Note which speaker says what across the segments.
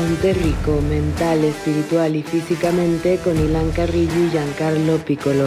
Speaker 1: Ponte Rico, mental, espiritual y físicamente con Ilan Carrillo y Giancarlo Piccolo.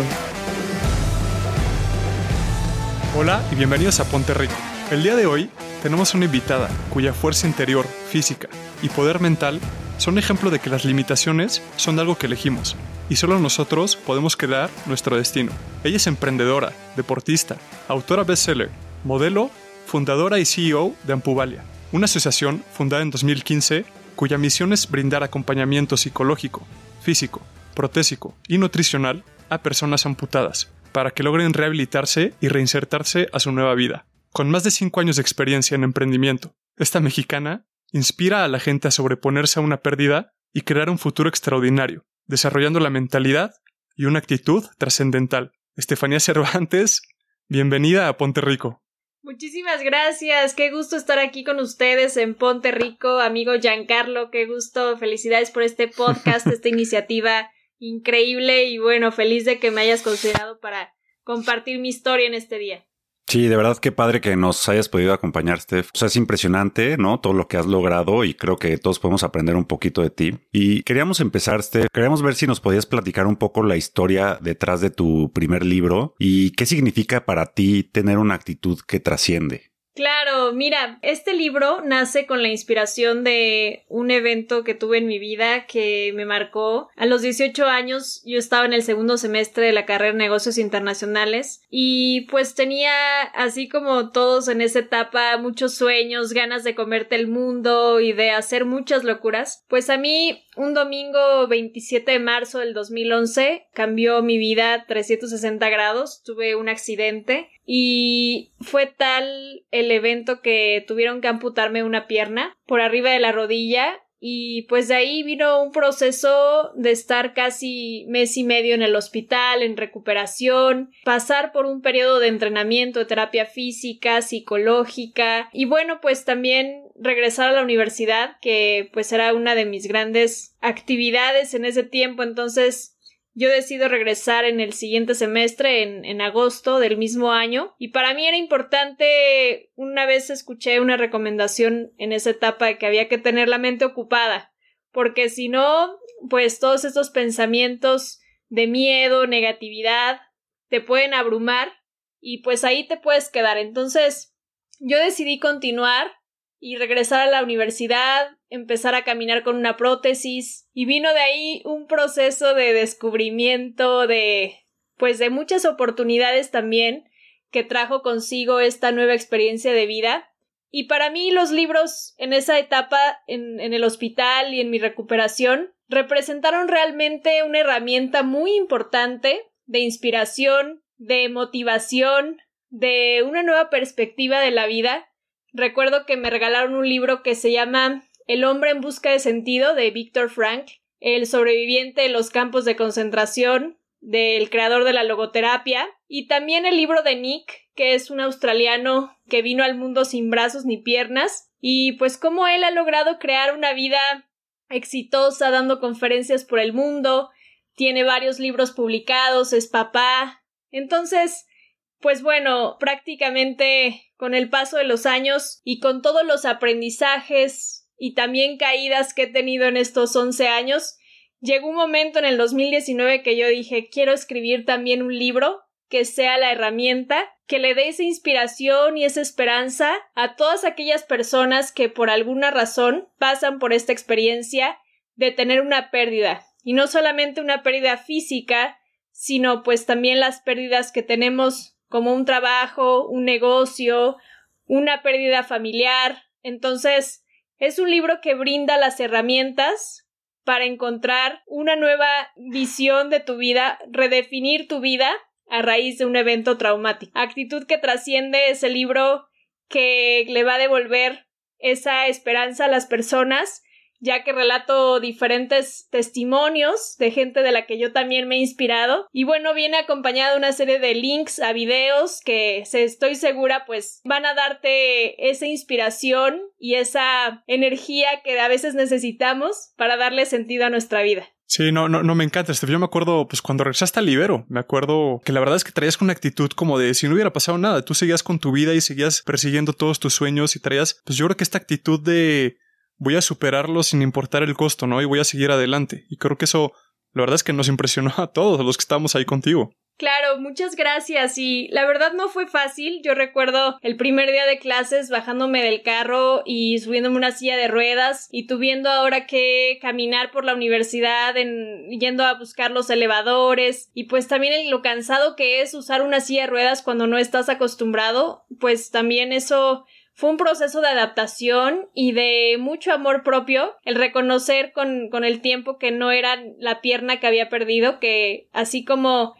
Speaker 2: Hola y bienvenidos a Ponte Rico. El día de hoy tenemos una invitada cuya fuerza interior, física y poder mental son ejemplo de que las limitaciones son algo que elegimos y solo nosotros podemos crear nuestro destino. Ella es emprendedora, deportista, autora bestseller, modelo, fundadora y CEO de Ampuvalia, una asociación fundada en 2015 cuya misión es brindar acompañamiento psicológico, físico, protésico y nutricional a personas amputadas para que logren rehabilitarse y reinsertarse a su nueva vida. Con más de 5 años de experiencia en emprendimiento, esta mexicana inspira a la gente a sobreponerse a una pérdida y crear un futuro extraordinario, desarrollando la mentalidad y una actitud trascendental. Estefanía Cervantes, bienvenida a Ponte Rico.
Speaker 3: Muchísimas gracias, qué gusto estar aquí con ustedes en Ponte Rico, amigo Giancarlo, qué gusto, felicidades por este podcast, esta iniciativa increíble y bueno, feliz de que me hayas considerado para compartir mi historia en este día.
Speaker 4: Sí, de verdad qué padre que nos hayas podido acompañar, Steph. O sea, es impresionante, ¿no? Todo lo que has logrado y creo que todos podemos aprender un poquito de ti. Y queríamos empezar, Steph, queríamos ver si nos podías platicar un poco la historia detrás de tu primer libro y qué significa para ti tener una actitud que trasciende.
Speaker 3: Claro, mira, este libro nace con la inspiración de un evento que tuve en mi vida que me marcó. A los 18 años yo estaba en el segundo semestre de la carrera de negocios internacionales y pues tenía, así como todos en esa etapa, muchos sueños, ganas de comerte el mundo y de hacer muchas locuras. Pues a mí un domingo 27 de marzo del 2011 cambió mi vida 360 grados, tuve un accidente y fue tal el evento que tuvieron que amputarme una pierna por arriba de la rodilla y pues de ahí vino un proceso de estar casi mes y medio en el hospital, en recuperación, pasar por un periodo de entrenamiento, de terapia física, psicológica y bueno, pues también regresar a la universidad, que pues era una de mis grandes actividades en ese tiempo, entonces yo decido regresar en el siguiente semestre, en, en, agosto del mismo año, y para mí era importante, una vez escuché una recomendación en esa etapa de que había que tener la mente ocupada, porque si no, pues todos estos pensamientos de miedo, negatividad, te pueden abrumar y pues ahí te puedes quedar. Entonces, yo decidí continuar y regresar a la universidad, empezar a caminar con una prótesis. Y vino de ahí un proceso de descubrimiento de pues de muchas oportunidades también que trajo consigo esta nueva experiencia de vida. Y para mí los libros en esa etapa en, en el hospital y en mi recuperación representaron realmente una herramienta muy importante de inspiración, de motivación, de una nueva perspectiva de la vida recuerdo que me regalaron un libro que se llama El hombre en busca de sentido de Víctor Frank, el sobreviviente de los campos de concentración del creador de la logoterapia, y también el libro de Nick, que es un australiano que vino al mundo sin brazos ni piernas, y pues cómo él ha logrado crear una vida exitosa dando conferencias por el mundo, tiene varios libros publicados, es papá. Entonces, pues bueno, prácticamente con el paso de los años y con todos los aprendizajes y también caídas que he tenido en estos 11 años, llegó un momento en el 2019 que yo dije, quiero escribir también un libro que sea la herramienta que le dé esa inspiración y esa esperanza a todas aquellas personas que por alguna razón pasan por esta experiencia de tener una pérdida. Y no solamente una pérdida física, sino pues también las pérdidas que tenemos como un trabajo, un negocio, una pérdida familiar. Entonces, es un libro que brinda las herramientas para encontrar una nueva visión de tu vida, redefinir tu vida a raíz de un evento traumático. Actitud que trasciende ese libro que le va a devolver esa esperanza a las personas ya que relato diferentes testimonios de gente de la que yo también me he inspirado. Y bueno, viene acompañada una serie de links a videos que se estoy segura pues van a darte esa inspiración y esa energía que a veces necesitamos para darle sentido a nuestra vida.
Speaker 2: Sí, no, no, no me encanta. Este, yo me acuerdo, pues cuando regresaste al Libero, me acuerdo que la verdad es que traías con una actitud como de si no hubiera pasado nada, tú seguías con tu vida y seguías persiguiendo todos tus sueños y traías, pues yo creo que esta actitud de voy a superarlo sin importar el costo, ¿no? Y voy a seguir adelante. Y creo que eso, la verdad es que nos impresionó a todos los que estábamos ahí contigo.
Speaker 3: Claro, muchas gracias. Y la verdad no fue fácil. Yo recuerdo el primer día de clases bajándome del carro y subiéndome una silla de ruedas y tuviendo ahora que caminar por la universidad, en, yendo a buscar los elevadores y pues también lo cansado que es usar una silla de ruedas cuando no estás acostumbrado, pues también eso fue un proceso de adaptación y de mucho amor propio, el reconocer con, con el tiempo que no era la pierna que había perdido, que así como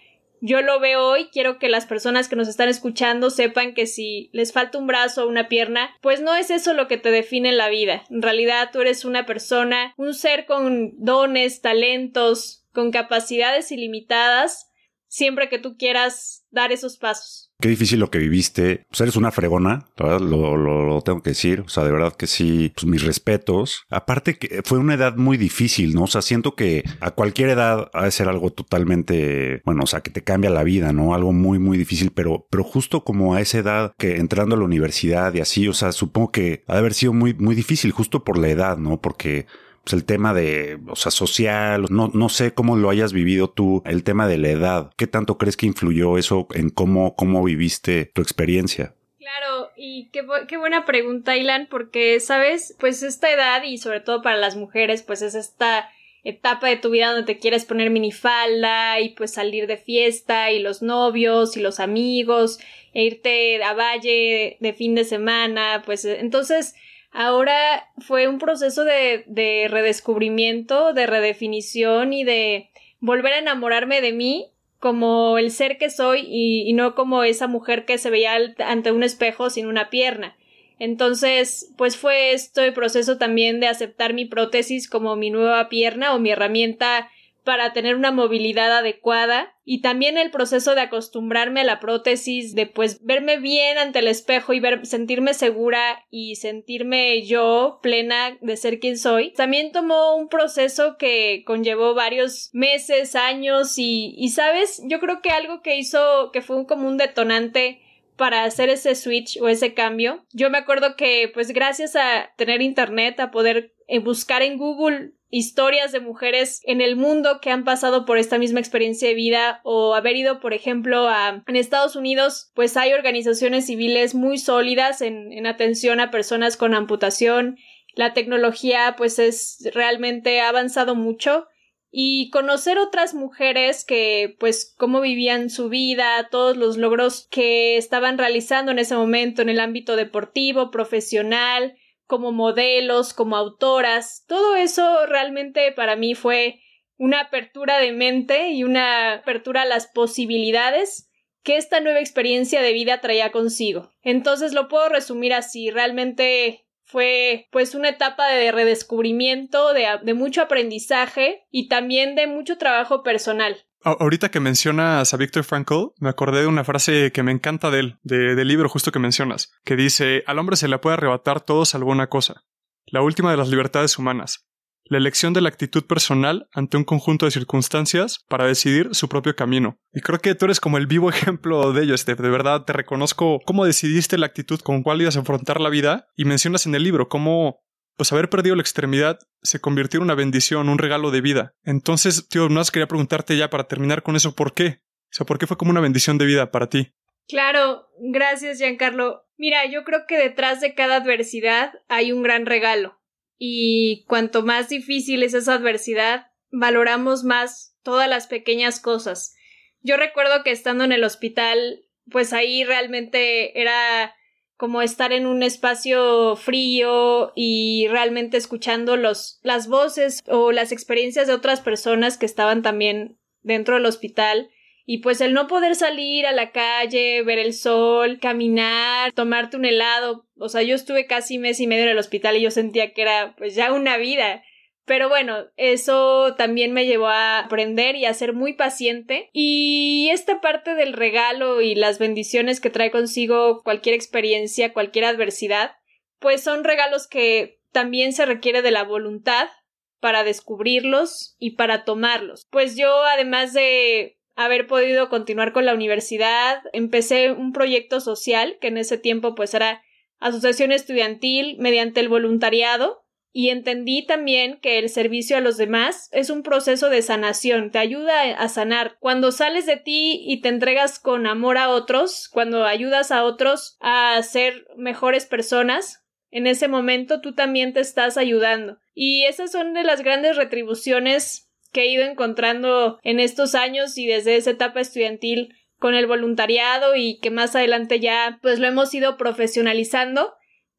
Speaker 3: yo lo veo hoy, quiero que las personas que nos están escuchando sepan que si les falta un brazo o una pierna, pues no es eso lo que te define en la vida. En realidad tú eres una persona, un ser con dones, talentos, con capacidades ilimitadas, siempre que tú quieras dar esos pasos
Speaker 4: qué difícil lo que viviste. Pues eres una fregona, lo, tengo que decir. O sea, de verdad que sí, pues mis respetos. Aparte que fue una edad muy difícil, ¿no? O sea, siento que a cualquier edad ha de ser algo totalmente, bueno, o sea, que te cambia la vida, ¿no? Algo muy, muy difícil, pero, pero justo como a esa edad que entrando a la universidad y así, o sea, supongo que ha de haber sido muy, muy difícil justo por la edad, ¿no? Porque pues el tema de, o sea, social, no, no sé cómo lo hayas vivido tú, el tema de la edad, ¿qué tanto crees que influyó eso en cómo, cómo viviste tu experiencia?
Speaker 3: Claro, y qué, qué buena pregunta, Ilan, porque, ¿sabes? Pues esta edad, y sobre todo para las mujeres, pues es esta etapa de tu vida donde te quieres poner minifalda y pues salir de fiesta y los novios y los amigos e irte a valle de fin de semana, pues entonces ahora fue un proceso de, de redescubrimiento, de redefinición y de volver a enamorarme de mí como el ser que soy y, no como esa mujer que se veía ante un espejo sin una pierna. Entonces, pues fue este proceso también de aceptar mi prótesis como mi nueva pierna o mi herramienta para tener una movilidad adecuada y también el proceso de acostumbrarme a la prótesis, de pues verme bien ante el espejo y sentirme segura y sentirme yo plena de ser quien soy. También tomó un proceso que conllevó varios meses, años y, y sabes, yo creo que algo que hizo que fue como un detonante para hacer ese switch o ese cambio. Yo me acuerdo que pues gracias a tener internet, a poder eh, buscar en Google historias de mujeres en el mundo que han pasado por esta misma experiencia de vida o haber ido, por ejemplo, a en Estados Unidos, pues hay organizaciones civiles muy sólidas en, en atención a personas con amputación. La tecnología, pues es realmente ha avanzado mucho y conocer otras mujeres que pues cómo vivían su vida, todos los logros que estaban realizando en ese momento en el ámbito deportivo, profesional, como modelos, como autoras, todo eso realmente para mí fue una apertura de mente y una apertura a las posibilidades que esta nueva experiencia de vida traía consigo. Entonces lo puedo resumir así, realmente fue pues una etapa de redescubrimiento, de, de mucho aprendizaje y también de mucho trabajo personal.
Speaker 2: Ahorita que mencionas a Viktor Frankl, me acordé de una frase que me encanta de él, del libro justo que mencionas, que dice, al hombre se le puede arrebatar todo salvo una cosa, la última de las libertades humanas, la elección de la actitud personal ante un conjunto de circunstancias para decidir su propio camino. Y creo que tú eres como el vivo ejemplo de ello, Steph. De verdad, te reconozco cómo decidiste la actitud con cuál ibas a afrontar la vida y mencionas en el libro cómo pues haber perdido la extremidad se convirtió en una bendición, un regalo de vida. Entonces, tío, más quería preguntarte ya para terminar con eso, ¿por qué? O sea, ¿por qué fue como una bendición de vida para ti?
Speaker 3: Claro, gracias, Giancarlo. Mira, yo creo que detrás de cada adversidad hay un gran regalo. Y cuanto más difícil es esa adversidad, valoramos más todas las pequeñas cosas. Yo recuerdo que estando en el hospital, pues ahí realmente era como estar en un espacio frío y realmente escuchando los, las voces o las experiencias de otras personas que estaban también dentro del hospital. Y pues el no poder salir a la calle, ver el sol, caminar, tomarte un helado. O sea, yo estuve casi mes y medio en el hospital y yo sentía que era pues ya una vida. Pero bueno, eso también me llevó a aprender y a ser muy paciente. Y esta parte del regalo y las bendiciones que trae consigo cualquier experiencia, cualquier adversidad, pues son regalos que también se requiere de la voluntad para descubrirlos y para tomarlos. Pues yo, además de haber podido continuar con la universidad, empecé un proyecto social que en ese tiempo pues era asociación estudiantil mediante el voluntariado y entendí también que el servicio a los demás es un proceso de sanación, te ayuda a sanar. Cuando sales de ti y te entregas con amor a otros, cuando ayudas a otros a ser mejores personas, en ese momento tú también te estás ayudando. Y esas son de las grandes retribuciones que he ido encontrando en estos años y desde esa etapa estudiantil con el voluntariado y que más adelante ya pues lo hemos ido profesionalizando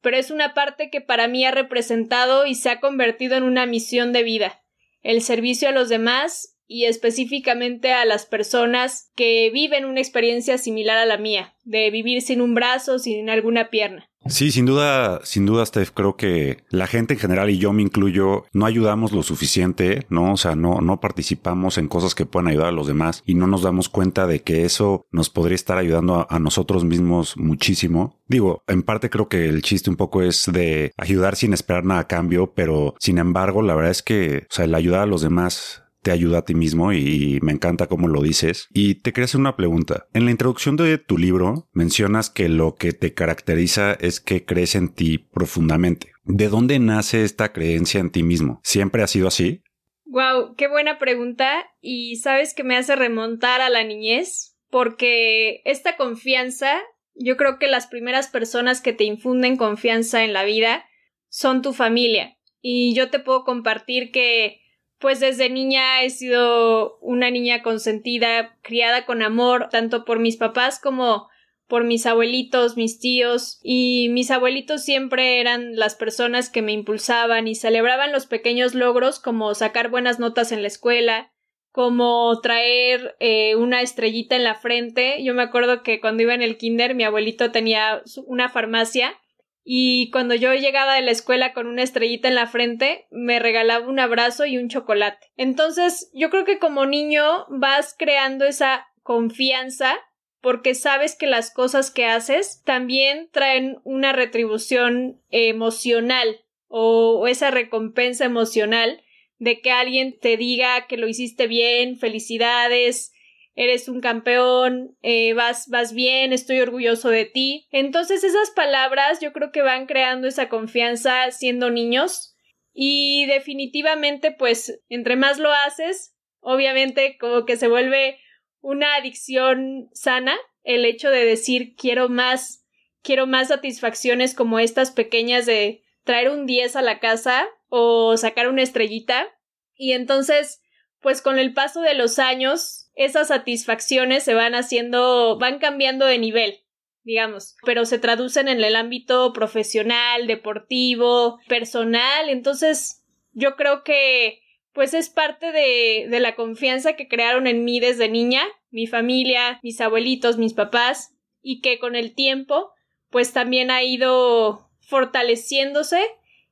Speaker 3: pero es una parte que para mí ha representado y se ha convertido en una misión de vida, el servicio a los demás y específicamente a las personas que viven una experiencia similar a la mía, de vivir sin un brazo, sin alguna pierna.
Speaker 4: Sí, sin duda, sin duda, Steph, creo que la gente en general y yo me incluyo, no ayudamos lo suficiente, ¿no? O sea, no, no participamos en cosas que puedan ayudar a los demás y no nos damos cuenta de que eso nos podría estar ayudando a, nosotros mismos muchísimo. Digo, en parte creo que el chiste un poco es de ayudar sin esperar nada a cambio, pero sin embargo, la verdad es que, o sea, el ayudar a los demás te ayuda a ti mismo y me encanta cómo lo dices. Y te quería hacer una pregunta. En la introducción de tu libro mencionas que lo que te caracteriza es que crees en ti profundamente. ¿De dónde nace esta creencia en ti mismo? ¿Siempre ha sido así?
Speaker 3: Wow, qué buena pregunta. Y sabes que me hace remontar a la niñez, porque esta confianza, yo creo que las primeras personas que te infunden confianza en la vida son tu familia. Y yo te puedo compartir que pues desde niña he sido una niña consentida, criada con amor, tanto por mis papás como por mis abuelitos, mis tíos, y mis abuelitos siempre eran las personas que me impulsaban y celebraban los pequeños logros como sacar buenas notas en la escuela, como traer eh, una estrellita en la frente. Yo me acuerdo que cuando iba en el kinder mi abuelito tenía una farmacia y cuando yo llegaba de la escuela con una estrellita en la frente, me regalaba un abrazo y un chocolate. Entonces, yo creo que como niño vas creando esa confianza porque sabes que las cosas que haces también traen una retribución emocional o esa recompensa emocional de que alguien te diga que lo hiciste bien, felicidades, eres un campeón, eh, vas, vas bien, estoy orgulloso de ti. Entonces esas palabras yo creo que van creando esa confianza siendo niños y definitivamente pues entre más lo haces, obviamente como que se vuelve una adicción sana el hecho de decir quiero más, quiero más satisfacciones como estas pequeñas de traer un 10 a la casa o sacar una estrellita y entonces pues con el paso de los años esas satisfacciones se van haciendo, van cambiando de nivel digamos, pero se traducen en el ámbito profesional, deportivo, personal, entonces yo creo que pues es parte de, de la confianza que crearon en mí desde niña, mi familia, mis abuelitos, mis papás, y que con el tiempo pues también ha ido fortaleciéndose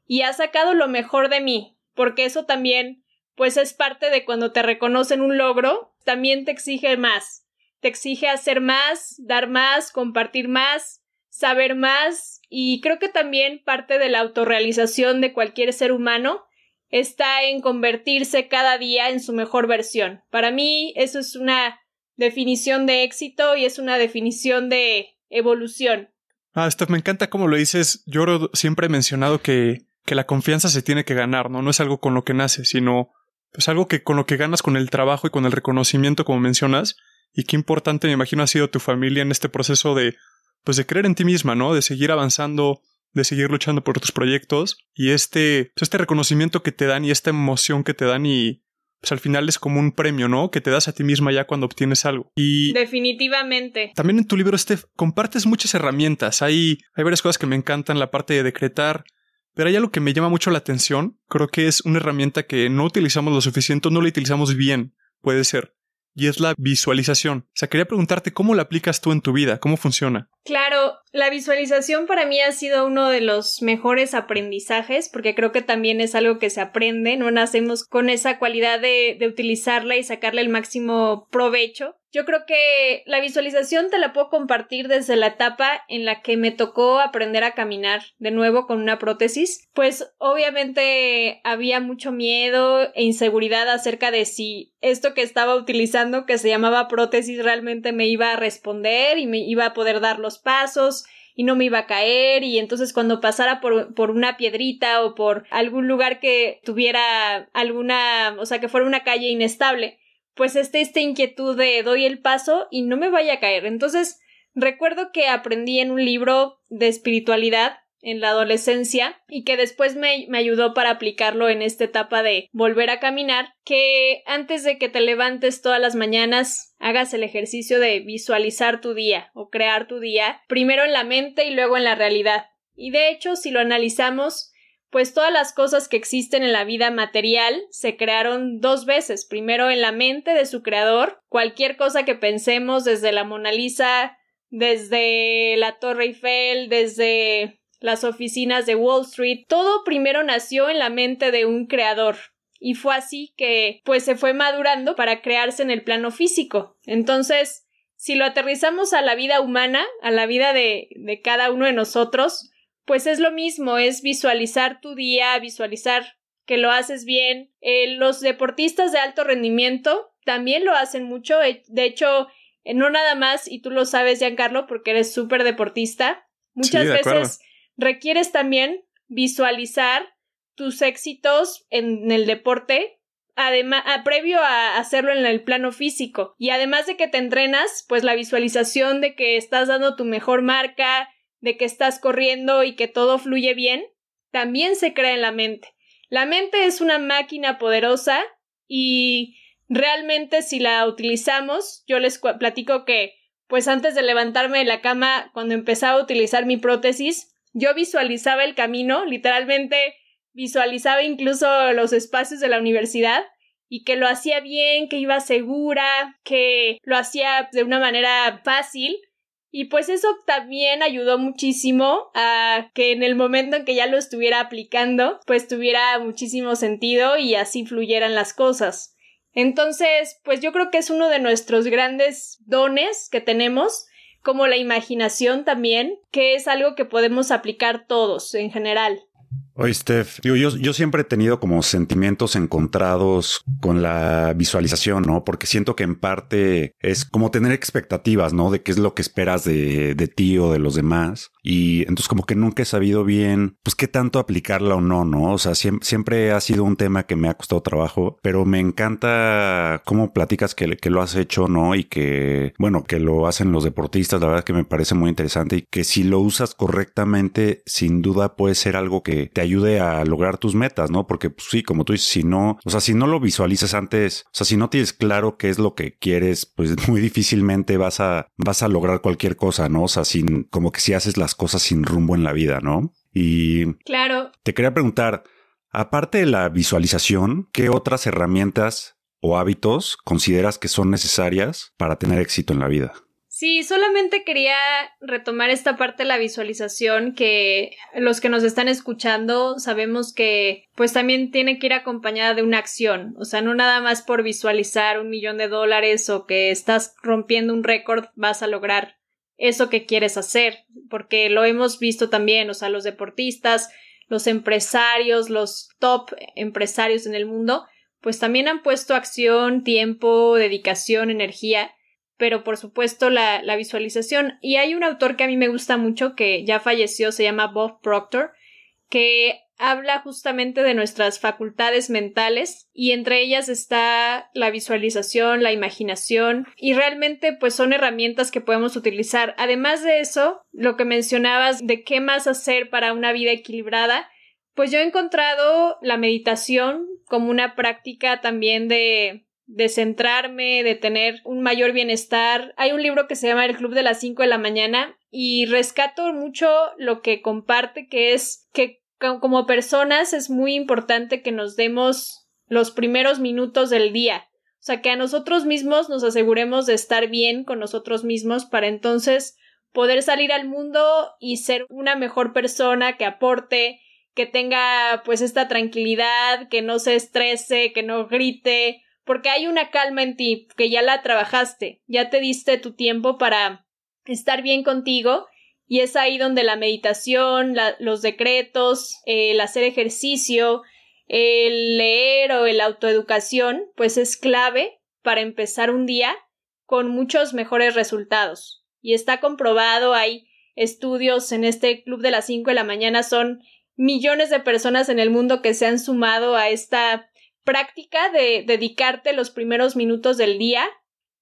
Speaker 3: y ha sacado lo mejor de mí, porque eso también pues es parte de cuando te reconocen un logro, también te exige más. Te exige hacer más, dar más, compartir más, saber más y creo que también parte de la autorrealización de cualquier ser humano está en convertirse cada día en su mejor versión. Para mí eso es una definición de éxito y es una definición de evolución.
Speaker 2: Ah, Steph, me encanta cómo lo dices. Yo siempre he mencionado que, que la confianza se tiene que ganar, ¿no? No es algo con lo que nace, sino pues algo que con lo que ganas con el trabajo y con el reconocimiento, como mencionas, y qué importante me imagino ha sido tu familia en este proceso de, pues de creer en ti misma, ¿no? De seguir avanzando, de seguir luchando por tus proyectos y este, pues este reconocimiento que te dan y esta emoción que te dan y pues al final es como un premio, ¿no? Que te das a ti misma ya cuando obtienes algo. Y
Speaker 3: definitivamente.
Speaker 2: También en tu libro, Steph, compartes muchas herramientas. Hay, hay varias cosas que me encantan, la parte de decretar, pero hay algo que me llama mucho la atención. Creo que es una herramienta que no utilizamos lo suficiente, no la utilizamos bien, puede ser. Y es la visualización. O sea, quería preguntarte cómo la aplicas tú en tu vida, cómo funciona.
Speaker 3: Claro, la visualización para mí ha sido uno de los mejores aprendizajes, porque creo que también es algo que se aprende, no nacemos con esa cualidad de, utilizarla y sacarle el máximo provecho. Yo creo que la visualización te la puedo compartir desde la etapa en la que me tocó aprender a caminar de nuevo con una prótesis. Pues obviamente había mucho miedo e inseguridad acerca de si esto que estaba utilizando, que se llamaba prótesis, realmente me iba a responder y me iba a poder dar los pasos y no me iba a caer y entonces cuando pasara por, por una piedrita o por algún lugar que tuviera alguna, o sea, que fuera una calle inestable, pues esté esta inquietud de doy el paso y no me vaya a caer. Entonces, recuerdo que aprendí en un libro de espiritualidad en la adolescencia y que después me, me, ayudó para aplicarlo en esta etapa de volver a caminar, que antes de que te levantes todas las mañanas hagas el ejercicio de visualizar tu día o crear tu día, primero en la mente y luego en la realidad. Y de hecho, si lo analizamos, pues todas las cosas que existen en la vida material se crearon dos veces, primero en la mente de su creador, cualquier cosa que pensemos desde la Mona Lisa, desde la Torre Eiffel, desde las oficinas de Wall Street, todo primero nació en la mente de un creador. Y fue así que pues se fue madurando para crearse en el plano físico. Entonces, si lo aterrizamos a la vida humana, a la vida de, de cada uno de nosotros, pues es lo mismo, es visualizar tu día, visualizar que lo haces bien. Eh, los deportistas de alto rendimiento también lo hacen mucho. De hecho, eh, no nada más, y tú lo sabes, Giancarlo, porque eres súper deportista. Muchas veces requieres también visualizar tus éxitos en el deporte además previo a hacerlo en el plano físico. Y además de que te entrenas pues la visualización de que estás dando tu mejor marca de que estás corriendo y que todo fluye bien también se crea en la mente. La mente es una máquina poderosa y realmente si la utilizamos yo les platico que pues antes de levantarme de la cama cuando empezaba a utilizar mi prótesis yo visualizaba el camino, literalmente visualizaba incluso los espacios de la universidad y que lo hacía bien, que iba segura, que lo hacía de una manera fácil. Y pues eso también ayudó muchísimo a que en el momento en que ya lo estuviera aplicando, pues tuviera muchísimo sentido y así fluyeran las cosas. Entonces, pues yo creo que es uno de nuestros grandes dones que tenemos como la imaginación también, que es algo que podemos aplicar todos en general.
Speaker 4: Oye, Steph, yo, yo, siempre he tenido como sentimientos encontrados con la visualización, ¿no? Porque siento que en parte es como tener expectativas, ¿no? De qué es lo que esperas de, de ti o de los demás. Y entonces como que nunca he sabido bien, pues qué tanto aplicarla o no, ¿no? O sea, siempre, siempre ha sido un tema que me ha costado trabajo, pero me encanta cómo platicas que, que lo has hecho, ¿no? Y que, bueno, que lo hacen los deportistas, la verdad que me parece muy interesante y que si lo usas correctamente, sin duda puede ser algo que te ayude a lograr tus metas, ¿no? Porque pues, sí, como tú dices, si no, o sea, si no lo visualizas antes, o sea, si no tienes claro qué es lo que quieres, pues muy difícilmente vas a, vas a lograr cualquier cosa, ¿no? O sea, sin, como que si haces las cosas sin rumbo en la vida, ¿no? Y
Speaker 3: claro.
Speaker 4: Te quería preguntar, aparte de la visualización, ¿qué otras herramientas o hábitos consideras que son necesarias para tener éxito en la vida?
Speaker 3: Sí, solamente quería retomar esta parte de la visualización que los que nos están escuchando sabemos que pues también tiene que ir acompañada de una acción, o sea, no nada más por visualizar un millón de dólares o que estás rompiendo un récord vas a lograr eso que quieres hacer, porque lo hemos visto también, o sea, los deportistas, los empresarios, los top empresarios en el mundo, pues también han puesto acción, tiempo, dedicación, energía, pero por supuesto la, la visualización. Y hay un autor que a mí me gusta mucho, que ya falleció, se llama Bob Proctor, que habla justamente de nuestras facultades mentales y entre ellas está la visualización, la imaginación y realmente pues son herramientas que podemos utilizar. Además de eso, lo que mencionabas de qué más hacer para una vida equilibrada, pues yo he encontrado la meditación como una práctica también de de centrarme, de tener un mayor bienestar. Hay un libro que se llama El Club de las 5 de la mañana y rescato mucho lo que comparte, que es que como personas es muy importante que nos demos los primeros minutos del día. O sea, que a nosotros mismos nos aseguremos de estar bien con nosotros mismos para entonces poder salir al mundo y ser una mejor persona que aporte, que tenga pues esta tranquilidad, que no se estrese, que no grite, porque hay una calma en ti, que ya la trabajaste, ya te diste tu tiempo para estar bien contigo y es ahí donde la meditación, los decretos, el hacer ejercicio, el leer o la autoeducación, pues es clave para empezar un día con muchos mejores resultados. Y está comprobado, hay estudios en este club de las 5 de la mañana son millones de personas en el mundo que se han sumado a esta práctica de dedicarte los primeros minutos del día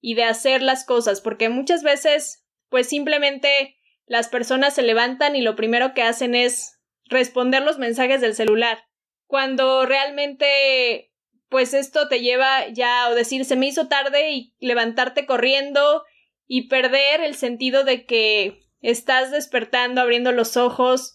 Speaker 3: y de hacer las cosas, porque muchas veces pues simplemente las personas se levantan y lo primero que hacen es responder los mensajes del celular, cuando realmente pues esto te lleva ya o decir se me hizo tarde y levantarte corriendo y perder el sentido de que estás despertando, abriendo los ojos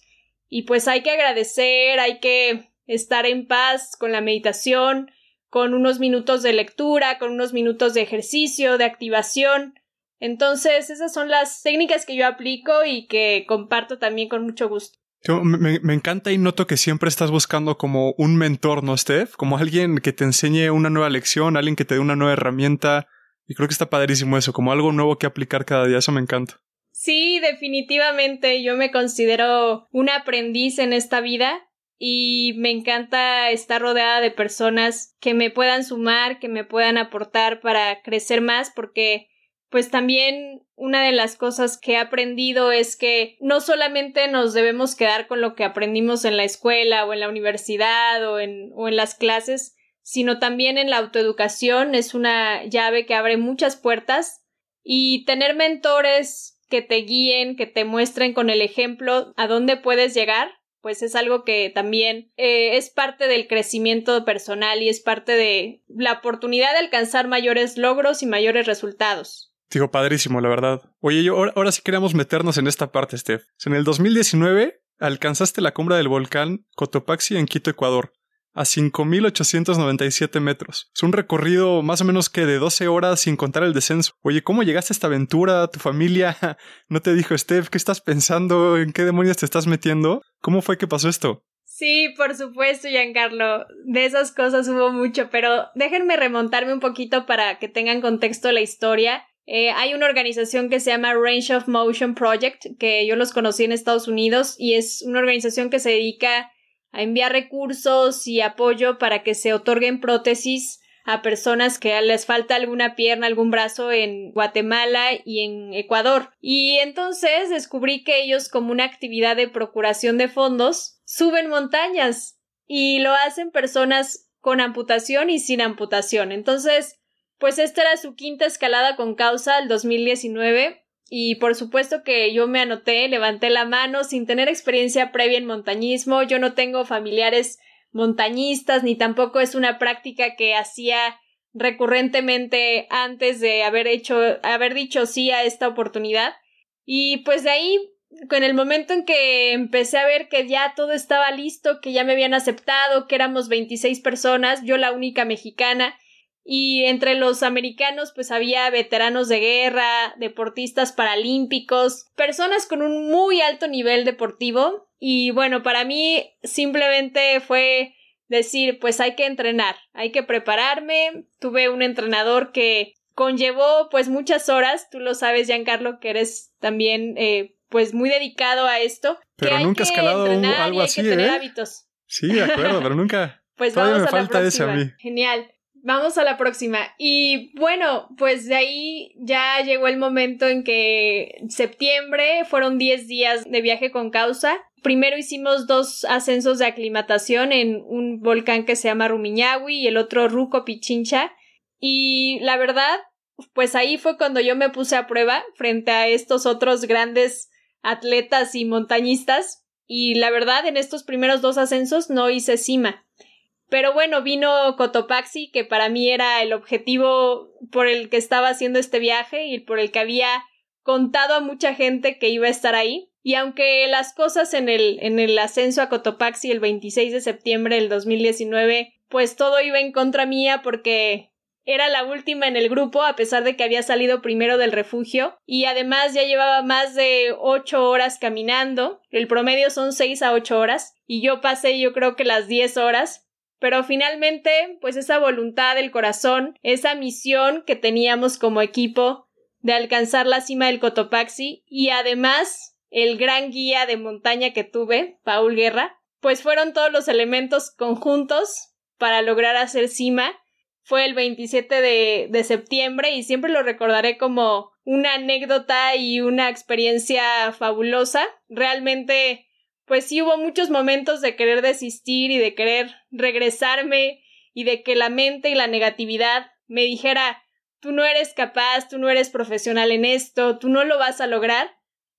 Speaker 3: y pues hay que agradecer, hay que estar en paz con la meditación, con unos minutos de lectura, con unos minutos de ejercicio, de activación. Entonces, esas son las técnicas que yo aplico y que comparto también con mucho gusto.
Speaker 2: me, me, encanta y noto que siempre estás buscando como un mentor, ¿no, Steph? Como alguien que te enseñe una nueva lección, alguien que te dé una nueva herramienta. Y creo que está padrísimo eso, como algo nuevo que aplicar cada día. Eso me encanta.
Speaker 3: Sí, definitivamente. Yo me considero un aprendiz en esta vida y me encanta estar rodeada de personas que me puedan sumar, que me puedan aportar para crecer más, porque pues también una de las cosas que he aprendido es que no solamente nos debemos quedar con lo que aprendimos en la escuela o en la universidad o en, o en las clases, sino también en la autoeducación es una llave que abre muchas puertas y tener mentores que te guíen, que te muestren con el ejemplo a dónde puedes llegar, pues es algo que también eh, es parte del crecimiento personal y es parte de la oportunidad de alcanzar mayores logros y mayores resultados.
Speaker 2: Digo, padrísimo, la verdad. Oye, yo ahora, sí queríamos meternos en esta parte, Steph. En el 2019 alcanzaste la cumbre del volcán Cotopaxi en Quito, Ecuador a 5.897 metros. Es un recorrido más o menos que de 12 horas sin contar el descenso. Oye, ¿cómo llegaste a esta aventura? ¿Tu familia no te dijo, Steph, qué estás pensando? ¿En qué demonios te estás metiendo? ¿Cómo fue que pasó esto?
Speaker 3: Sí, por supuesto, Giancarlo. De esas cosas hubo mucho, pero déjenme remontarme un poquito para que tengan contexto la historia. Eh, hay una organización que se llama Range of Motion Project, que yo los conocí en Estados Unidos, y es una organización que se dedica a enviar recursos y apoyo para que se otorguen prótesis a personas que les falta alguna pierna, algún brazo en Guatemala y en Ecuador. Y entonces descubrí que ellos como una actividad de procuración de fondos suben montañas y lo hacen personas con amputación y sin amputación. Entonces, pues esta era su quinta escalada con causa el 2019 y por supuesto que yo me anoté, levanté la mano sin tener experiencia previa en montañismo. Yo no tengo familiares montañistas ni tampoco es una práctica que hacía recurrentemente antes de haber hecho haber dicho sí a esta oportunidad. Y pues de ahí en el momento en que empecé a ver que ya todo estaba listo, que ya me habían aceptado, que éramos 26 personas, yo la única mexicana, y entre los americanos pues había veteranos de guerra, deportistas paralímpicos, personas con un muy alto nivel deportivo y bueno, para mí simplemente fue decir pues hay que entrenar, hay que prepararme, tuve un entrenador que conllevó pues muchas horas, tú lo sabes Giancarlo que eres también eh, pues muy dedicado a esto.
Speaker 2: Pero nunca he escalado algo así, ¿eh?
Speaker 3: hábitos.
Speaker 2: Sí, de acuerdo, pero nunca.
Speaker 3: Pues vamos a la próxima. Genial. Vamos a la próxima. Y bueno, pues de ahí ya llegó el momento en que septiembre fueron 10 días de viaje con causa. Primero hicimos dos ascensos de aclimatación en un volcán que se llama Rumiñahui y el otro Ruco Pichincha. Y la verdad, pues ahí fue cuando yo me puse a prueba frente a estos otros grandes atletas y montañistas. Y la verdad, en estos primeros dos ascensos no hice cima. Pero bueno, vino Cotopaxi, que para mí era el objetivo por el que estaba haciendo este viaje y por el que había contado a mucha gente que iba a estar ahí. Y aunque las cosas en el, en el ascenso a Cotopaxi el 26 de septiembre del 2019, pues todo iba en contra mía porque era la última en el grupo, a pesar de que había salido primero del refugio, y además ya llevaba más de ocho horas caminando. El promedio son seis a ocho horas, y yo pasé yo creo que las diez horas, pero finalmente, pues esa voluntad del corazón, esa misión que teníamos como equipo de alcanzar la cima del Cotopaxi y además el gran guía de montaña que tuve, Paul Guerra, pues fueron todos los elementos conjuntos para lograr hacer cima. Fue el 27 de, de septiembre y siempre lo recordaré como una anécdota y una experiencia fabulosa. Realmente, pues sí hubo muchos momentos de querer desistir y de querer regresarme y de que la mente y la negatividad me dijera tú no eres capaz, tú no eres profesional en esto, tú no lo vas a lograr,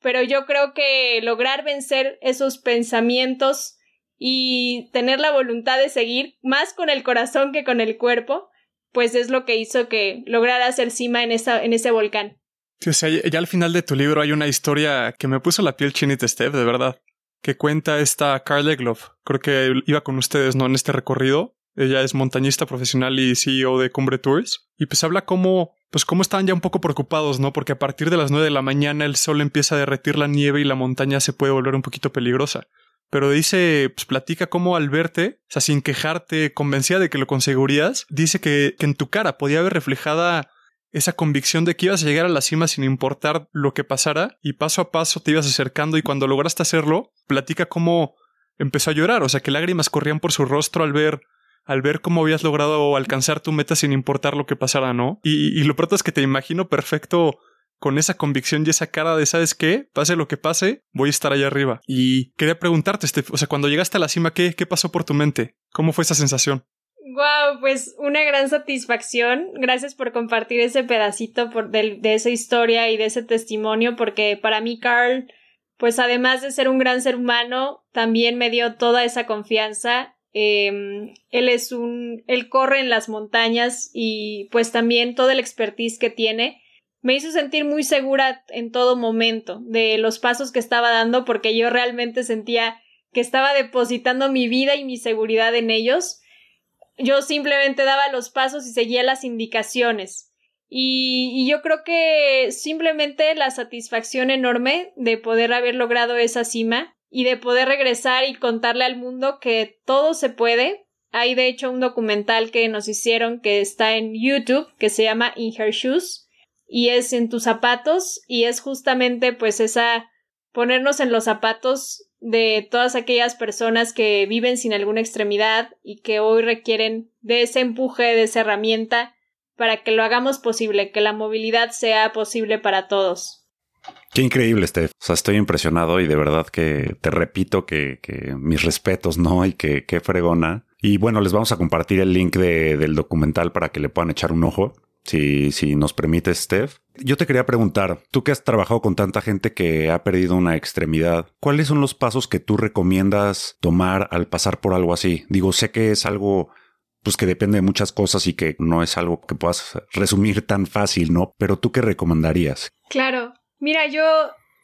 Speaker 3: pero yo creo que lograr vencer esos pensamientos y tener la voluntad de seguir más con el corazón que con el cuerpo, pues es lo que hizo que lograra hacer cima en, esa, en ese volcán.
Speaker 2: Ya al final de tu libro hay una historia que me puso la piel chinita, Steph, de verdad, que cuenta esta Carl Egloff. Creo que iba con ustedes, ¿no? En este recorrido. Ella es montañista profesional y CEO de Cumbre Tours. Y pues habla cómo, pues cómo estaban ya un poco preocupados, ¿no? Porque a partir de las nueve de la mañana el sol empieza a derretir la nieve y la montaña se puede volver un poquito peligrosa pero dice, pues platica cómo al verte, o sea, sin quejarte, convencida de que lo conseguirías, dice que, que en tu cara podía haber reflejada esa convicción de que ibas a llegar a la cima sin importar lo que pasara y paso a paso te ibas acercando y cuando lograste hacerlo, platica cómo empezó a llorar, o sea, que lágrimas corrían por su rostro al ver al ver cómo habías logrado alcanzar tu meta sin importar lo que pasara, ¿no? Y, lo pronto es que te imagino perfecto con esa convicción y esa cara de, ¿sabes qué? Pase lo que pase, voy a estar allá arriba. Y quería preguntarte, este, o sea, cuando llegaste a la cima, ¿qué, qué pasó por tu mente? ¿Cómo fue esa sensación?
Speaker 3: Wow, pues una gran satisfacción. Gracias por compartir ese pedacito por, de, de, esa historia y de ese testimonio, porque para mí, Carl, pues además de ser un gran ser humano, también me dio toda esa confianza. Eh, él es un, él corre en las montañas y pues también toda la expertise que tiene me hizo sentir muy segura en todo momento de los pasos que estaba dando porque yo realmente sentía que estaba depositando mi vida y mi seguridad en ellos. Yo simplemente daba los pasos y seguía las indicaciones. Y, yo creo que simplemente la satisfacción enorme de poder haber logrado esa cima y de poder regresar y contarle al mundo que todo se puede. Hay de hecho un documental que nos hicieron que está en YouTube que se llama In Her Shoes y es en tus zapatos y es justamente pues esa ponernos en los zapatos de todas aquellas personas que viven sin alguna extremidad y que hoy requieren de ese empuje, de esa herramienta para que lo hagamos posible, que la movilidad sea posible para todos.
Speaker 4: Qué increíble, Steph. O sea, estoy impresionado y de verdad que te repito que, que mis respetos, ¿no? Y que fregona. Y bueno, les vamos a compartir el link de, del documental para que le puedan echar un ojo si, si nos permite, Steph. Yo te quería preguntar, tú que has trabajado con tanta gente que ha perdido una extremidad, ¿cuáles son los pasos que tú recomiendas tomar al pasar por algo así? Digo, sé que es algo pues que depende de muchas cosas y que no es algo que puedas resumir tan fácil, ¿no? Pero tú qué recomendarías?
Speaker 3: Claro. Mira, yo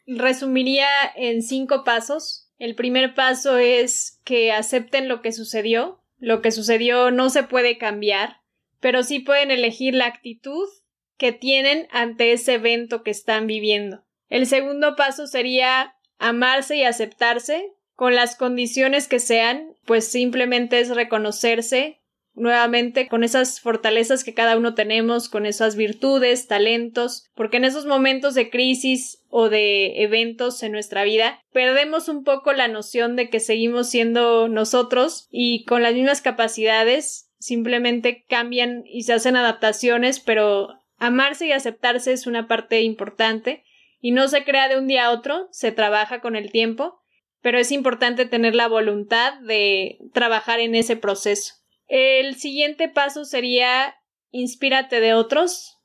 Speaker 3: resumiría en cinco pasos. El primer paso es que acepten lo que sucedió. Lo que sucedió no se puede cambiar pero sí pueden elegir la actitud que tienen ante ese evento que están viviendo. El segundo paso sería amarse y aceptarse con las condiciones que sean, pues simplemente es reconocerse nuevamente con esas fortalezas que cada uno tenemos, con esas virtudes, talentos, porque en esos momentos de crisis o de eventos en nuestra vida perdemos un poco la noción de que seguimos siendo nosotros y con las mismas capacidades simplemente cambian y se hacen adaptaciones, pero amarse y aceptarse es una parte importante y no se crea de un día a otro, se trabaja con el tiempo, pero es importante tener la voluntad de trabajar en ese proceso. El siguiente paso sería inspírate de otros,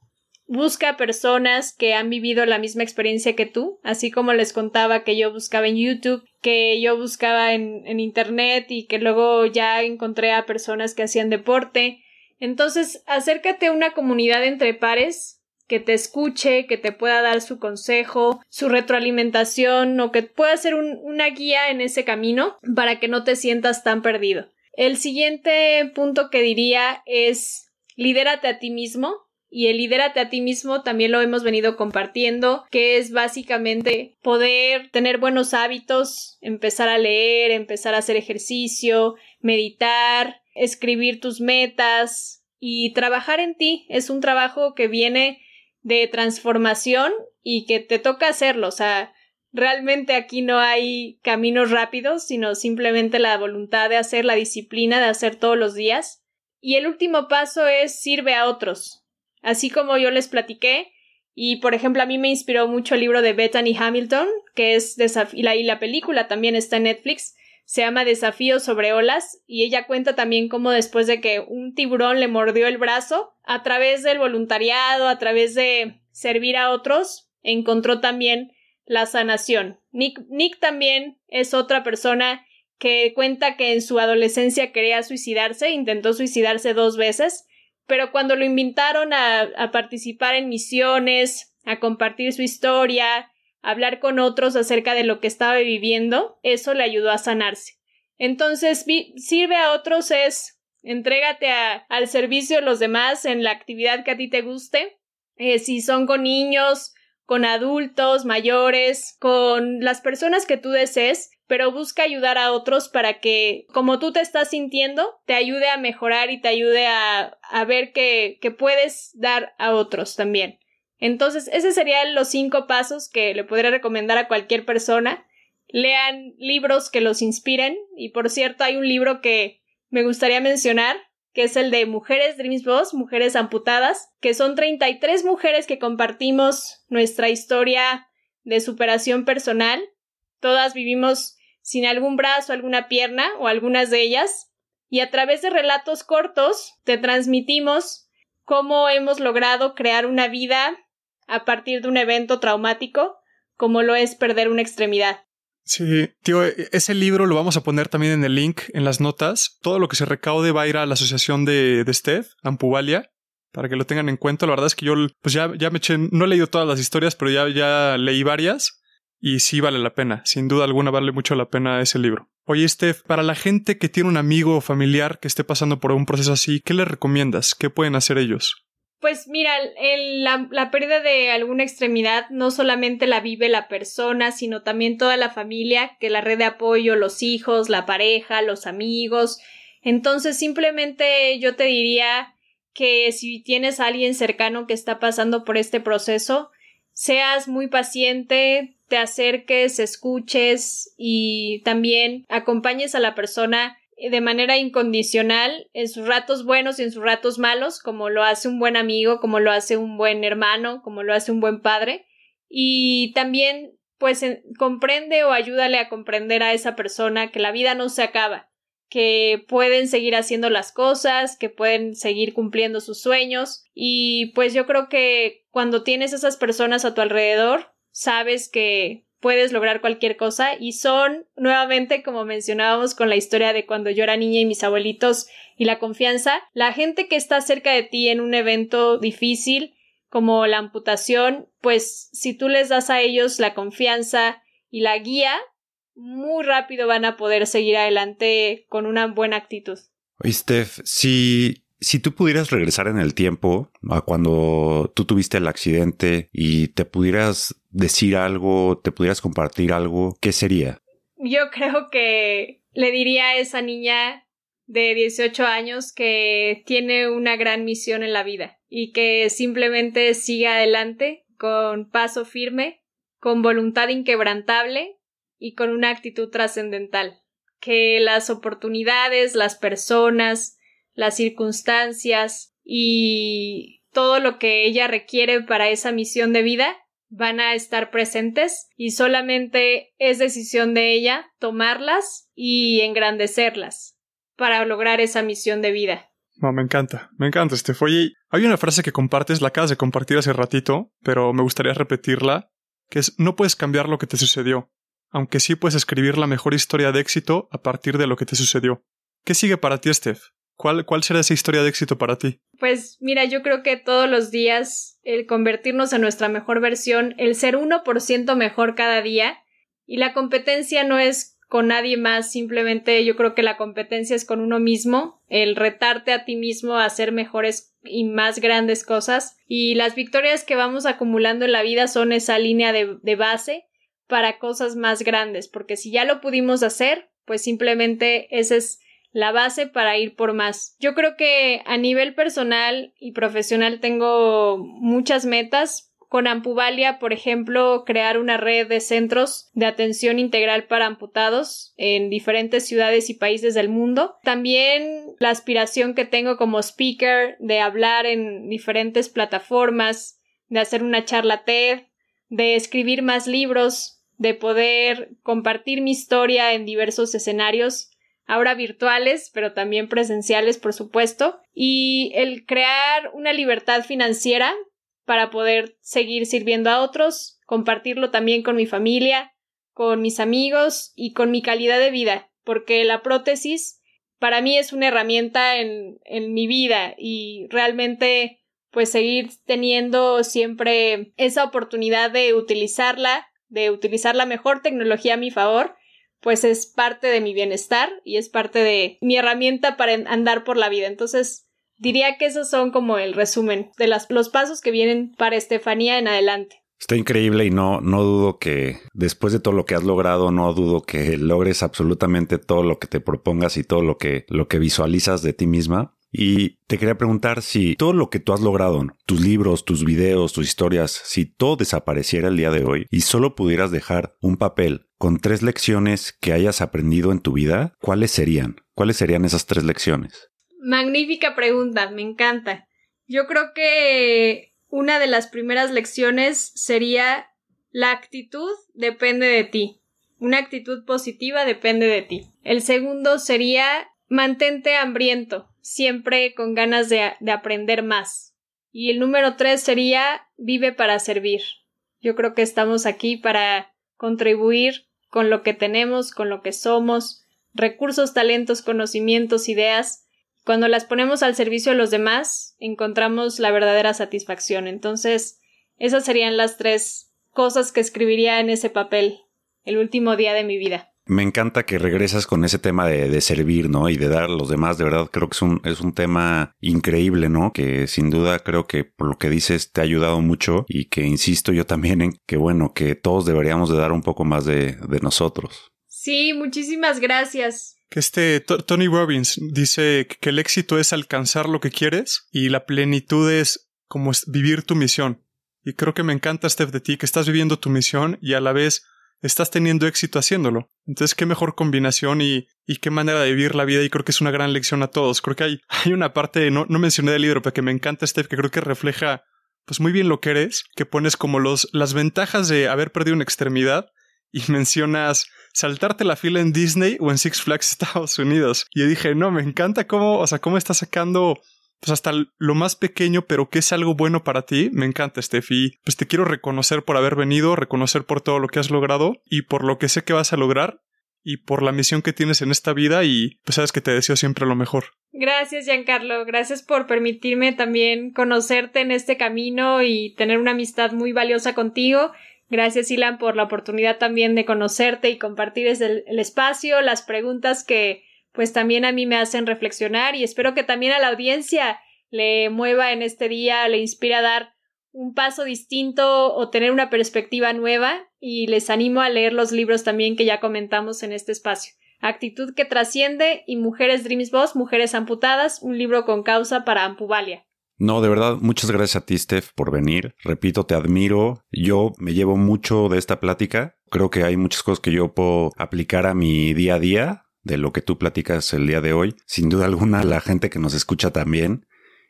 Speaker 3: busca personas que han vivido la misma experiencia que tú, así como les contaba que yo buscaba en YouTube, que yo buscaba en, en Internet y que luego ya encontré a personas que hacían deporte. Entonces, acércate a una comunidad entre pares que te escuche, que te pueda dar su consejo, su retroalimentación o que pueda ser un, una guía en ese camino para que no te sientas tan perdido. El siguiente punto que diría es lidérate a ti mismo, y el lidérate a ti mismo también lo hemos venido compartiendo, que es básicamente poder tener buenos hábitos, empezar a leer, empezar a hacer ejercicio, meditar, escribir tus metas y trabajar en ti. Es un trabajo que viene de transformación y que te toca hacerlo. O sea, realmente aquí no hay caminos rápidos, sino simplemente la voluntad de hacer, la disciplina de hacer todos los días. Y el último paso es sirve a otros. Así como yo les platiqué, Y por ejemplo, a mí me inspiró mucho el libro de Bethany Hamilton, que es y la, y la película también está en Netflix, se llama Desafío sobre olas y ella cuenta también cómo después de que un tiburón le mordió el brazo, a través del voluntariado, a través de servir a otros, encontró también la sanación. Nick, Nick también es otra persona que cuenta que en su adolescencia quería suicidarse, intentó suicidarse dos veces, pero cuando lo invitaron a, a participar en misiones, a compartir su historia, hablar con otros acerca de lo que estaba viviendo, eso le ayudó a sanarse. Entonces, sirve a otros es entrégate al servicio de los demás en la actividad que a ti te guste. Eh, si son con niños, con adultos, mayores, con las personas que tú desees, pero busca ayudar a otros para que, como tú te estás sintiendo, te ayude a mejorar y te ayude a, a ver que, que puedes dar a otros también. Entonces, esos serían los cinco pasos que le podría recomendar a cualquier persona. Lean libros que los inspiren. Y por cierto, hay un libro que me gustaría mencionar, que es el de Mujeres Dreams Boss, Mujeres Amputadas, que son 33 mujeres que compartimos nuestra historia de superación personal. Todas vivimos sin algún brazo, alguna pierna o algunas de ellas. Y a través de relatos cortos te transmitimos cómo hemos logrado crear una vida a partir de un evento traumático como lo es perder una extremidad.
Speaker 2: Sí, tío, e, ese libro lo vamos a poner también en el link en las notas. Todo lo que se recaude va a ir a la asociación de, de Steph, Ampuvalia, para que lo tengan en cuenta. La verdad es que yo, pues ya, ya me eché, no he leído todas las historias, pero ya, ya leí varias y sí vale la pena. Sin duda alguna vale mucho la pena ese libro. Oye, Steph, para la gente que tiene un amigo o familiar que esté pasando por un proceso así, ¿qué le recomiendas? ¿Qué pueden hacer ellos?
Speaker 3: Pues mira, la, la, pérdida de alguna extremidad no solamente la vive la persona, sino también toda la familia, que la red de apoyo, los hijos, la pareja, los amigos. Entonces, simplemente yo te diría que si tienes a alguien cercano que está pasando por este proceso, seas muy paciente, te acerques, escuches y también acompañes a la persona de manera incondicional en sus ratos buenos y en sus ratos malos, como lo hace un buen amigo, como lo hace un buen hermano, como lo hace un buen padre. Y también, pues, comprende o ayúdale a comprender a esa persona que la vida no se acaba, que pueden seguir haciendo las cosas, que pueden seguir cumpliendo sus sueños. Y pues yo creo que cuando tienes esas personas a tu alrededor, sabes que puedes lograr cualquier cosa y son nuevamente como mencionábamos con la historia de cuando yo era niña y mis abuelitos y la confianza, la gente que está cerca de ti en un evento difícil como la amputación, pues si tú les das a ellos la confianza y la guía, muy rápido van a poder seguir adelante con una buena actitud.
Speaker 4: Oye, Steph, si si tú pudieras regresar en el tiempo a cuando tú tuviste el accidente y te pudieras decir algo, te pudieras compartir algo, ¿qué sería?
Speaker 3: Yo creo que le diría a esa niña de 18 años que tiene una gran misión en la vida y que simplemente siga adelante con paso firme, con voluntad inquebrantable y con una actitud trascendental. Que las oportunidades, las personas, las circunstancias y todo lo que ella requiere para esa misión de vida van a estar presentes y solamente es decisión de ella tomarlas y engrandecerlas para lograr esa misión de vida.
Speaker 2: No, me encanta, me encanta, Steph. Oye, hay una frase que compartes, la acabas de compartir hace ratito, pero me gustaría repetirla, que es no puedes cambiar lo que te sucedió, aunque sí puedes escribir la mejor historia de éxito a partir de lo que te sucedió. ¿Qué sigue para ti, Steph? ¿Cuál, ¿Cuál será esa historia de éxito para ti?
Speaker 3: Pues mira, yo creo que todos los días el convertirnos en nuestra mejor versión, el ser 1% mejor cada día, y la competencia no es con nadie más, simplemente yo creo que la competencia es con uno mismo, el retarte a ti mismo a hacer mejores y más grandes cosas, y las victorias que vamos acumulando en la vida son esa línea de, de base para cosas más grandes, porque si ya lo pudimos hacer, pues simplemente ese es la base para ir por más. Yo creo que a nivel personal y profesional tengo muchas metas. Con Ampuvalia, por ejemplo, crear una red de centros de atención integral para amputados en diferentes ciudades y países del mundo. También la aspiración que tengo como speaker de hablar en diferentes plataformas de hacer una charla TED, de escribir más libros, de poder compartir mi historia en diversos escenarios, ahora virtuales, pero también presenciales, por supuesto, y el crear una libertad financiera para poder seguir sirviendo a otros, compartirlo también con mi familia, con mis amigos y con mi calidad de vida, porque la prótesis para mí es una herramienta en, en mi vida y realmente pues seguir teniendo siempre esa oportunidad de utilizarla, de utilizar la mejor tecnología a mi favor, pues es parte de mi bienestar y es parte de mi herramienta para andar por la vida. Entonces, diría que esos son como el resumen de los pasos que vienen para Estefanía en adelante.
Speaker 4: Está increíble y no, no dudo que después de todo lo que has logrado, no dudo que logres absolutamente todo lo que te propongas y todo lo que, lo que visualizas de ti misma. Y te quería preguntar si todo lo que tú has logrado, tus libros, tus videos, tus historias, si todo desapareciera el día de hoy y solo pudieras dejar un papel con tres lecciones que hayas aprendido en tu vida, ¿cuáles serían? ¿Cuáles serían esas tres lecciones?
Speaker 3: Magnífica pregunta, me encanta. Yo creo que una de las primeras lecciones sería la actitud depende de ti. Una actitud positiva depende de ti. El segundo sería mantente hambriento, siempre con ganas de, de aprender más. Y el número tres sería vive para servir. Yo creo que estamos aquí para contribuir con lo que tenemos, con lo que somos, recursos, talentos, conocimientos, ideas, cuando las ponemos al servicio de los demás, encontramos la verdadera satisfacción. Entonces, esas serían las tres cosas que escribiría en ese papel el último día de mi vida.
Speaker 4: Me encanta que regresas con ese tema de, servir, ¿no? Y de dar a los demás. De verdad, creo que es un, es un tema increíble, ¿no? Que sin duda creo que por lo que dices te ha ayudado mucho y que insisto yo también en que, bueno, que todos deberíamos de dar un poco más de, de nosotros.
Speaker 3: Sí, muchísimas gracias
Speaker 2: que este Tony Robbins dice que el éxito es alcanzar lo que quieres y la plenitud es como vivir tu misión. Y creo que me encanta, Steph, de ti, que estás viviendo tu misión y a la vez estás teniendo éxito haciéndolo. Entonces, qué mejor combinación y, y qué manera de vivir la vida y creo que es una gran lección a todos. Creo que hay, hay una parte, no, no mencioné del libro, pero que me encanta, Steph, que creo que refleja pues muy bien lo que eres, que pones como los, las ventajas de haber perdido una extremidad y mencionas saltarte la fila en Disney o en Six Flags Estados Unidos. Y yo dije, no, me encanta cómo, o sea, cómo está sacando pues hasta lo más pequeño, pero que es algo bueno para ti. Me encanta, Steffi. Pues te quiero reconocer por haber venido, reconocer por todo lo que has logrado y por lo que sé que vas a lograr y por la misión que tienes en esta vida y pues sabes que te deseo siempre lo mejor.
Speaker 3: Gracias, Giancarlo. Gracias por permitirme también conocerte en este camino y tener una amistad muy valiosa contigo Gracias, Ilan, por la oportunidad también de conocerte y compartir el, el espacio, las preguntas que pues también a mí me hacen reflexionar y espero que también a la audiencia le mueva en este día, le inspire a dar un paso distinto o tener una perspectiva nueva y les animo a leer los libros también que ya comentamos en este espacio. Actitud que trasciende y Mujeres Dreams Boss, Mujeres Amputadas, un libro con causa para Ampuvalia.
Speaker 4: No, de verdad, muchas gracias a ti, Steph, por venir. Repito, te admiro. Yo me llevo mucho de esta plática. Creo que hay muchas cosas que yo puedo aplicar a mi día a día de lo que tú platicas el día de hoy. Sin duda alguna, la gente que nos escucha también.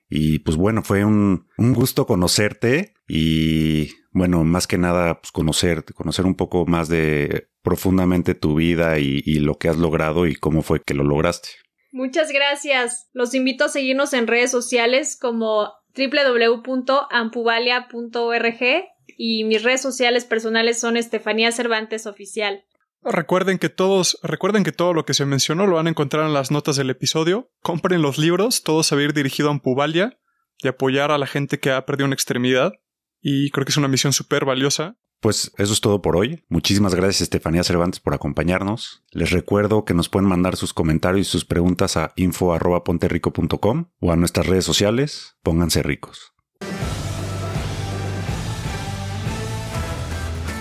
Speaker 4: Y pues bueno, fue un, un gusto conocerte y bueno, más que nada, pues conocerte, conocer un poco más de profundamente tu vida y, y lo que has logrado y cómo fue que lo lograste.
Speaker 3: Muchas gracias. Los invito a seguirnos en redes sociales como www.ampuvalia.org y mis redes sociales personales son Estefanía Cervantes Oficial.
Speaker 2: Recuerden que todos, recuerden que todo lo que se mencionó lo van a encontrar en las notas del episodio. Compren los libros, todo se va a ir dirigido a Ampuvalia y apoyar a la gente que ha perdido una extremidad. Y creo que es una misión súper valiosa.
Speaker 4: Pues eso es todo por hoy. Muchísimas gracias Estefanía Cervantes por acompañarnos. Les recuerdo que nos pueden mandar sus comentarios y sus preguntas a info.ponterrico.com o a nuestras redes sociales. Pónganse ricos.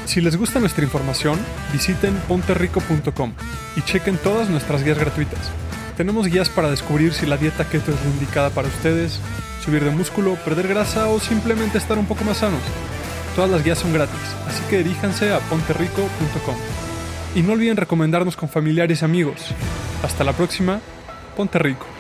Speaker 2: Si les gusta nuestra información, visiten ponterrico.com y chequen todas nuestras guías gratuitas. Tenemos guías para descubrir si la dieta keto es la indicada para ustedes, subir de músculo, perder grasa o simplemente estar un poco más sanos. Todas las guías son gratis, así que diríjanse a ponterrico.com. Y no olviden recomendarnos con familiares y amigos. Hasta la próxima, Ponte Rico.